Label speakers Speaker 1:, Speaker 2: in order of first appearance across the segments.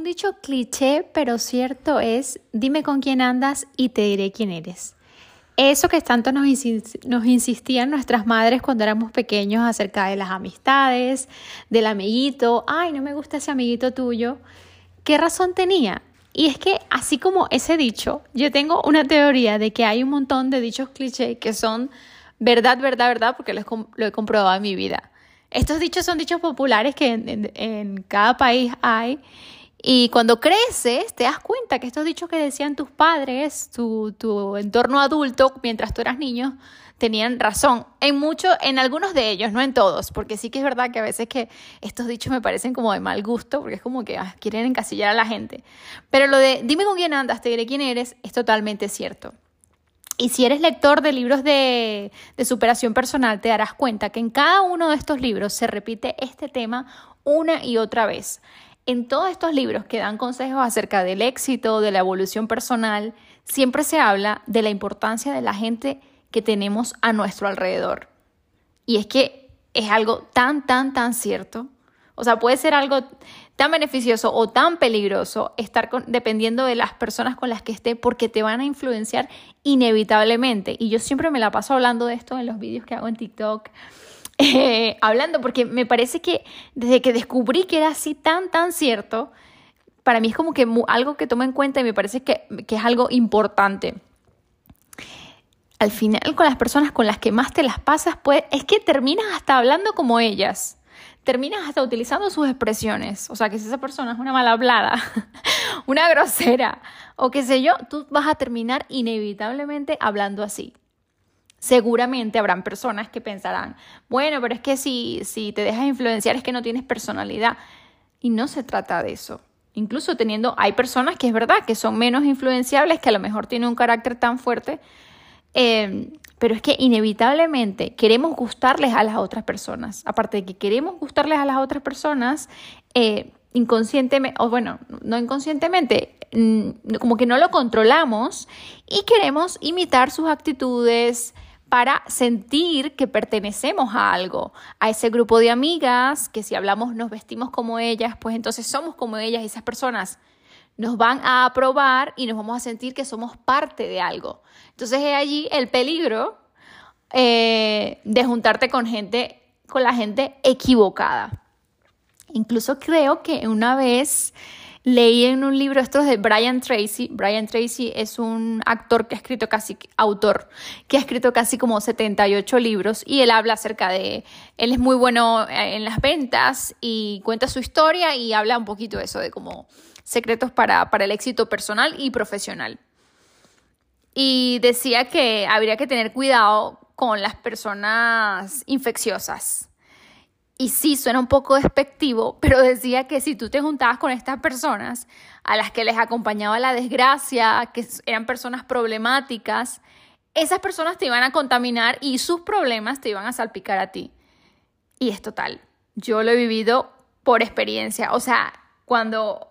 Speaker 1: Un dicho cliché, pero cierto es, dime con quién andas y te diré quién eres. Eso que tanto nos, nos, insistían nuestras madres cuando éramos pequeños acerca de las amistades, del amiguito, ay, no me gusta ese amiguito tuyo, ¿qué razón tenía? Y es que así como ese dicho, yo tengo una teoría de que hay un montón de dichos cliché que son verdad, verdad, verdad, porque lo he, comprobado en mi vida. Estos dichos son dichos populares que en cada país hay y cuando creces, te das cuenta que estos dichos que decían tus padres, tu, tu entorno adulto, mientras tú eras niño, tenían razón. En muchos, en algunos de ellos, no en todos, porque sí que es verdad que a veces que estos dichos me parecen como de mal gusto, porque es como que ah, quieren encasillar a la gente. Pero lo de dime con quién andas, te diré quién eres, es totalmente cierto. Y si eres lector de libros de, de superación personal, te darás cuenta que en cada uno de estos libros se repite este tema una y otra vez. En todos estos libros que dan consejos acerca del éxito, de la evolución personal, siempre se habla de la importancia de la gente que tenemos a nuestro alrededor. Y es que es algo tan, tan, tan cierto. O sea, puede ser algo tan beneficioso o tan peligroso estar dependiendo de las personas con las que esté porque te van a influenciar inevitablemente. Y yo siempre me la paso hablando de esto en los vídeos que hago en TikTok, eh, hablando, porque me parece que desde que descubrí que era así tan, tan cierto, para mí es como que algo que tomo en cuenta y me parece que, que es algo importante. Al final, con las personas con las que más te las pasas, pues es que terminas hasta hablando como ellas. Terminas hasta utilizando sus expresiones. O sea, que si esa persona es una mal hablada, una grosera o qué sé yo, tú vas a terminar inevitablemente hablando así seguramente habrán personas que pensarán, bueno, pero es que si, si te dejas influenciar es que no tienes personalidad. Y no se trata de eso. Incluso teniendo, hay personas que es verdad que son menos influenciables, que a lo mejor tienen un carácter tan fuerte, eh, pero es que inevitablemente queremos gustarles a las otras personas. Aparte de que queremos gustarles a las otras personas, eh, inconscientemente, o bueno, no inconscientemente, mm, como que no lo controlamos y queremos imitar sus actitudes, para sentir que pertenecemos a algo, a ese grupo de amigas, que si hablamos nos vestimos como ellas, pues entonces somos como ellas esas personas nos van a aprobar y nos vamos a sentir que somos parte de algo. Entonces es allí el peligro eh, de juntarte con gente, con la gente equivocada. Incluso creo que una vez Leí en un libro, esto es de Brian Tracy. Brian Tracy es un actor que ha escrito casi, autor, que ha escrito casi como 78 libros y él habla acerca de, él es muy bueno eh, en las ventas y cuenta su historia y habla un poquito de eso, de como secretos para, para el éxito personal y profesional. Y decía que habría que tener cuidado con las personas infecciosas y sí, suena un poco despectivo, pero decía que si tú te juntabas con estas personas a las que les acompañaba la desgracia, que eran personas problemáticas, esas personas te iban a contaminar y sus problemas te iban a salpicar a ti. Y es total. Yo lo he vivido por experiencia. O sea, cuando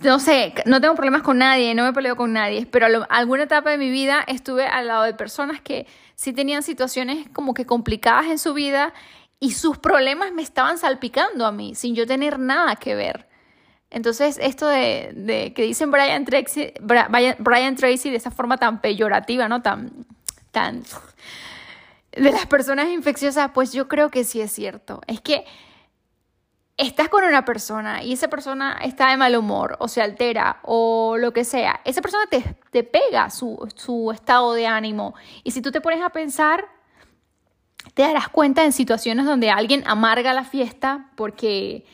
Speaker 1: no sé, no tengo problemas con nadie, no me peleo con nadie, pero alguna etapa de mi vida estuve al lado de personas que sí tenían situaciones como que complicadas en su vida y sus problemas me estaban salpicando a mí sin yo tener nada que ver. Entonces, esto de, que dicen Brian Tracy, Brian Tracy de esa forma tan peyorativa, ¿no? Tan, tan de las personas infecciosas, pues yo creo que sí es cierto. Es que estás con una persona y esa persona está de mal humor o se altera o lo que sea, esa persona te, te pega su, su estado de ánimo. Y si tú te pones a pensar, te darás cuenta en situaciones donde alguien amarga la fiesta porque,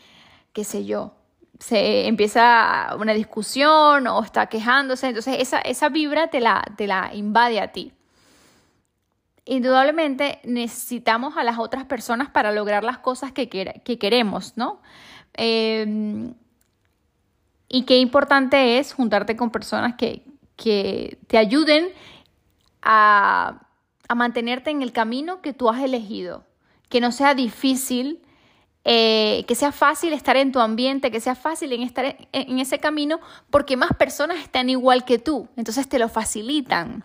Speaker 1: qué sé yo, se empieza una discusión o está quejándose, entonces esa, esa vibra te la, te la invade a ti. Indudablemente necesitamos a las otras personas para lograr las cosas que, que queremos, ¿no? Em, y qué importante es juntarte con personas que, que te ayuden a a mantenerte en el camino que tú has elegido, que no sea difícil, eh, que sea fácil estar en tu ambiente, que sea fácil en estar en, ese camino, porque más personas están igual que tú, entonces te lo facilitan.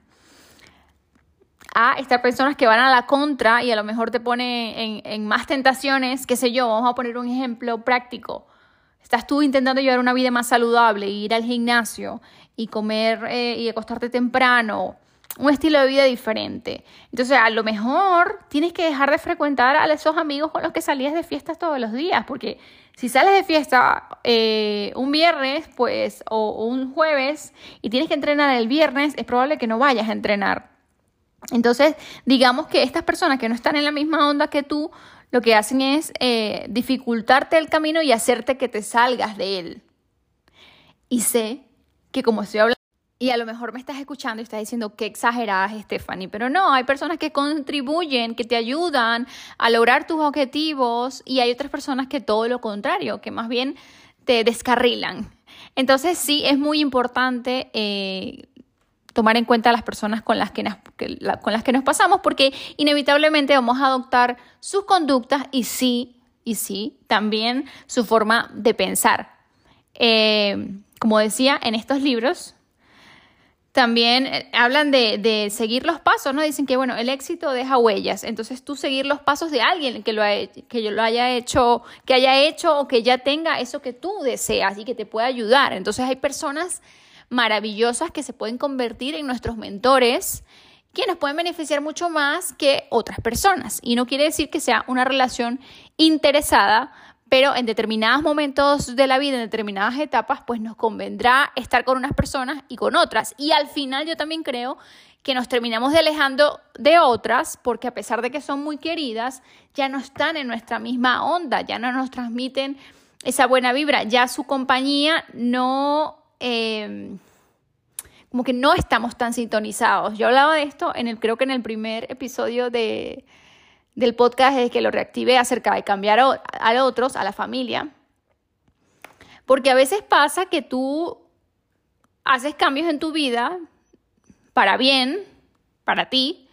Speaker 1: A estas personas que van a la contra y a lo mejor te pone en, en más tentaciones, qué sé yo, vamos a poner un ejemplo práctico.
Speaker 2: Estás tú intentando llevar una vida más saludable, ir al gimnasio y comer eh, y acostarte temprano, un estilo de vida diferente. Entonces, a lo mejor tienes que dejar de frecuentar a esos amigos con los que salías de fiestas todos los días, porque si sales de fiesta eh, un viernes, pues, o, un jueves, y tienes que entrenar el viernes, es probable que no vayas a entrenar. Entonces, digamos que estas personas que no están en la misma onda que tú, lo que hacen es eh, dificultarte el camino y hacerte que te salgas de él. Y sé que como estoy hablando, y a lo mejor me estás escuchando y estás diciendo qué exageradas, Stephanie, pero no, hay personas que contribuyen, que te ayudan a lograr tus objetivos y hay otras personas que todo lo contrario, que más bien te descarrilan. Entonces sí, es muy importante eh, tomar en cuenta a las personas con las que, nos, con las que nos pasamos porque inevitablemente vamos a adoptar sus conductas y sí, y sí, también su forma de pensar. Eh, como decía en estos libros, también eh, hablan de, seguir los pasos, ¿no? Dicen que, bueno, el éxito deja huellas. Entonces tú seguir los pasos de alguien que lo, que lo haya hecho, que haya hecho o que ya tenga eso que tú deseas y que te pueda ayudar. Entonces hay personas maravillosas que se pueden convertir en nuestros mentores, que nos pueden beneficiar mucho más que otras personas. Y no quiere decir que sea una relación interesada, pero en determinados momentos de la vida, en determinadas etapas, pues nos convendrá estar con unas personas y con otras. Y al final yo también creo que nos terminamos de alejando de otras porque a pesar de que son muy queridas, ya no están en nuestra misma onda, ya no nos transmiten esa buena vibra, ya su compañía no... Eh, como que no estamos tan sintonizados. Yo hablaba de esto en el, creo que en el primer episodio de, del podcast es que lo reactivé acerca de cambiar a, otros, a la familia. Porque a veces pasa que tú haces cambios en tu vida para bien, para ti,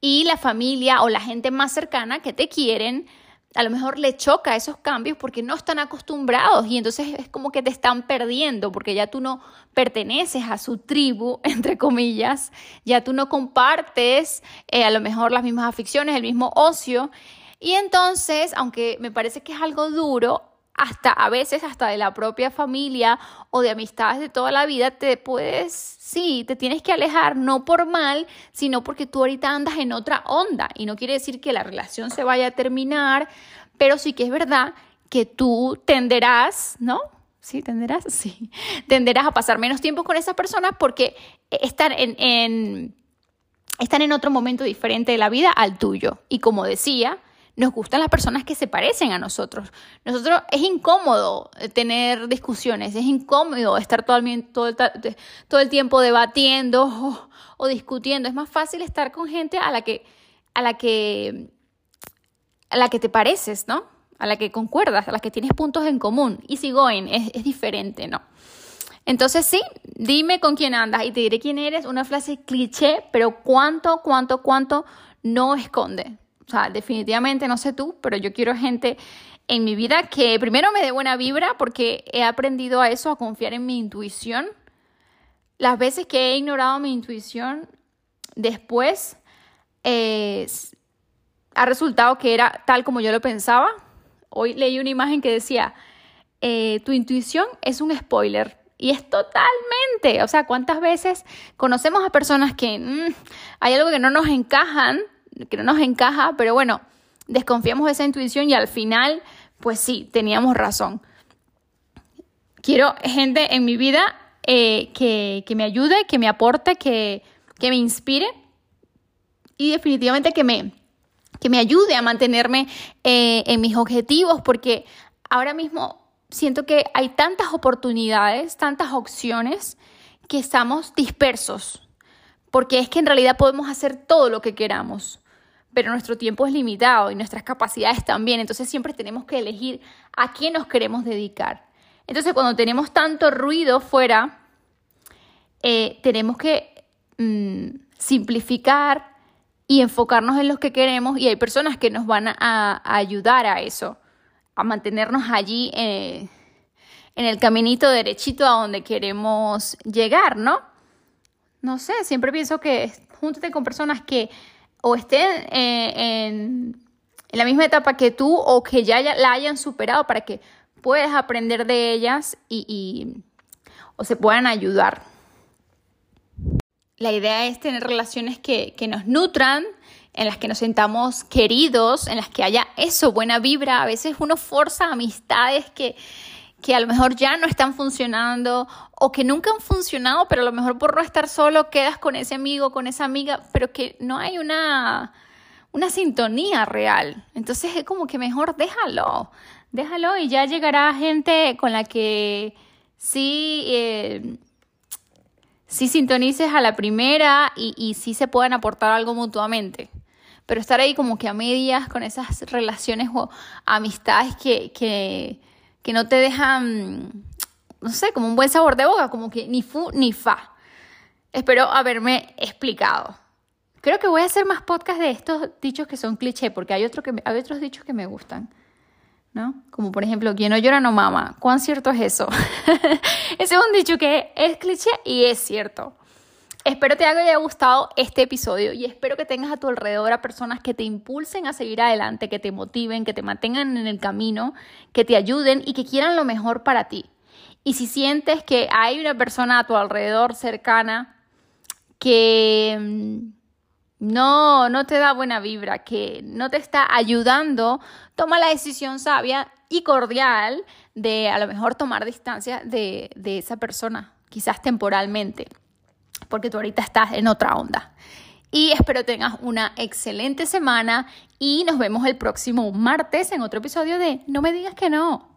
Speaker 2: y la familia o la gente más cercana que te quieren a lo mejor le choca esos cambios porque no están acostumbrados y entonces es como que te están perdiendo porque ya tú no perteneces a su tribu, entre comillas, ya tú no compartes eh, a lo mejor las mismas aficiones, el mismo ocio. Y entonces, aunque me parece que es algo duro, hasta a veces hasta de la propia familia o de amistades de toda la vida, te puedes, sí, te tienes que alejar, no por mal, sino porque tú ahorita andas en otra onda y no quiere decir que la relación se vaya a terminar, pero sí que es verdad que tú tenderás, ¿no? Sí, tenderás, sí, tenderás a pasar menos tiempo con esa persona porque están en, están en otro momento diferente de la vida al tuyo. Y como decía, nos gustan las personas que se parecen a nosotros. Nosotros es incómodo tener discusiones, es incómodo estar todo el, tiempo debatiendo o, discutiendo. Es más fácil estar con gente a la que, a la que, a la que te pareces, ¿no? A la que concuerdas, a la que tienes puntos en común. Easy going, es, es diferente, ¿no? Entonces sí, dime con quién andas y te diré quién eres, una frase cliché, pero cuánto, cuánto, cuánto no esconde. O sea, definitivamente no sé tú, pero yo quiero gente en mi vida que primero me dé buena vibra porque he aprendido a eso, a confiar en mi intuición. Las veces que he ignorado mi intuición, después ha resultado que era tal como yo lo pensaba. Hoy leí una imagen que decía, eh, tu intuición es un spoiler. Y es totalmente, o sea, ¿cuántas veces conocemos a personas que mm, hay algo que no nos encajan que no nos encaja, pero bueno, desconfiamos de esa intuición y al final, pues sí, teníamos razón. Quiero gente en mi vida eh, que, me ayude, que me aporte, que, me inspire y definitivamente que me, que me ayude a mantenerme eh, en mis objetivos, porque ahora mismo siento que hay tantas oportunidades, tantas opciones, que estamos dispersos, porque es que en realidad podemos hacer todo lo que queramos pero nuestro tiempo es limitado y nuestras capacidades también, entonces siempre tenemos que elegir a quién nos queremos dedicar. Entonces cuando tenemos tanto ruido fuera, eh, tenemos que mm, simplificar y enfocarnos en lo que queremos y hay personas que nos van a, ayudar a eso, a mantenernos allí eh, en el caminito derechito a donde queremos llegar, ¿no? No sé, siempre pienso que júntate con personas que o estén eh, en, la misma etapa que tú o que ya la hayan superado para que puedes aprender de ellas y, o se puedan ayudar. La idea es tener relaciones que, que nos nutran, en las que nos sentamos queridos, en las que haya eso, buena vibra. A veces uno forza amistades que, que a lo mejor ya no están funcionando o que nunca han funcionado, pero a lo mejor por no estar solo quedas con ese amigo, con esa amiga, pero que no hay una, una sintonía real. Entonces es como que mejor déjalo, déjalo y ya llegará gente con la que sí, eh, sí sintonices a la primera y, y sí se puedan aportar algo mutuamente. Pero estar ahí como que a medias con esas relaciones o amistades que, que que no te dejan, no sé, como un buen sabor de boca, como que ni fu ni fa. Espero haberme explicado. Creo que voy a hacer más podcasts de estos dichos que son cliché, porque hay, otro que hay otros dichos que me gustan. ¿no? Como por ejemplo, quien no llora no mama. ¿Cuán cierto es eso? Ese es un dicho que es cliché y es cierto. Espero te haya gustado este episodio y espero que tengas a tu alrededor a personas que te impulsen a seguir adelante, que te motiven, que te mantengan en el camino, que te ayuden y que quieran lo mejor para ti. Y si sientes que hay una persona a tu alrededor cercana que mm, no, no te da buena vibra, que no te está ayudando, toma la decisión sabia y cordial de a lo mejor tomar distancia de, de esa persona, quizás temporalmente porque tú ahorita estás en otra onda. Y espero tengas una excelente semana y nos vemos el próximo martes en otro episodio de No me digas que no.